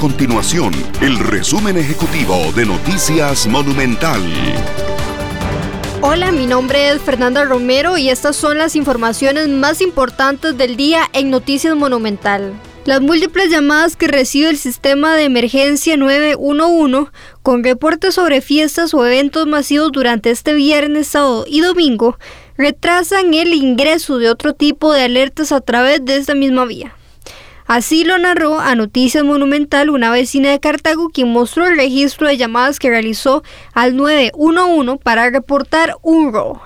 Continuación, el resumen ejecutivo de Noticias Monumental. Hola, mi nombre es Fernanda Romero y estas son las informaciones más importantes del día en Noticias Monumental. Las múltiples llamadas que recibe el sistema de emergencia 911 con reportes sobre fiestas o eventos masivos durante este viernes, sábado y domingo retrasan el ingreso de otro tipo de alertas a través de esta misma vía. Así lo narró a Noticias Monumental una vecina de Cartago quien mostró el registro de llamadas que realizó al 911 para reportar un robo.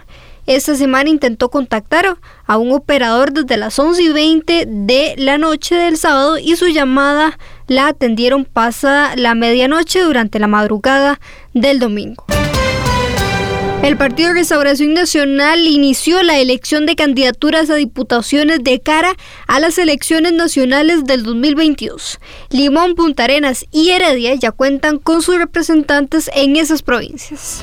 Esta semana intentó contactar a un operador desde las 11 y 20 de la noche del sábado y su llamada la atendieron pasada la medianoche durante la madrugada del domingo. El Partido de Restauración Nacional inició la elección de candidaturas a diputaciones de cara a las elecciones nacionales del 2022. Limón, Punta Arenas y Heredia ya cuentan con sus representantes en esas provincias.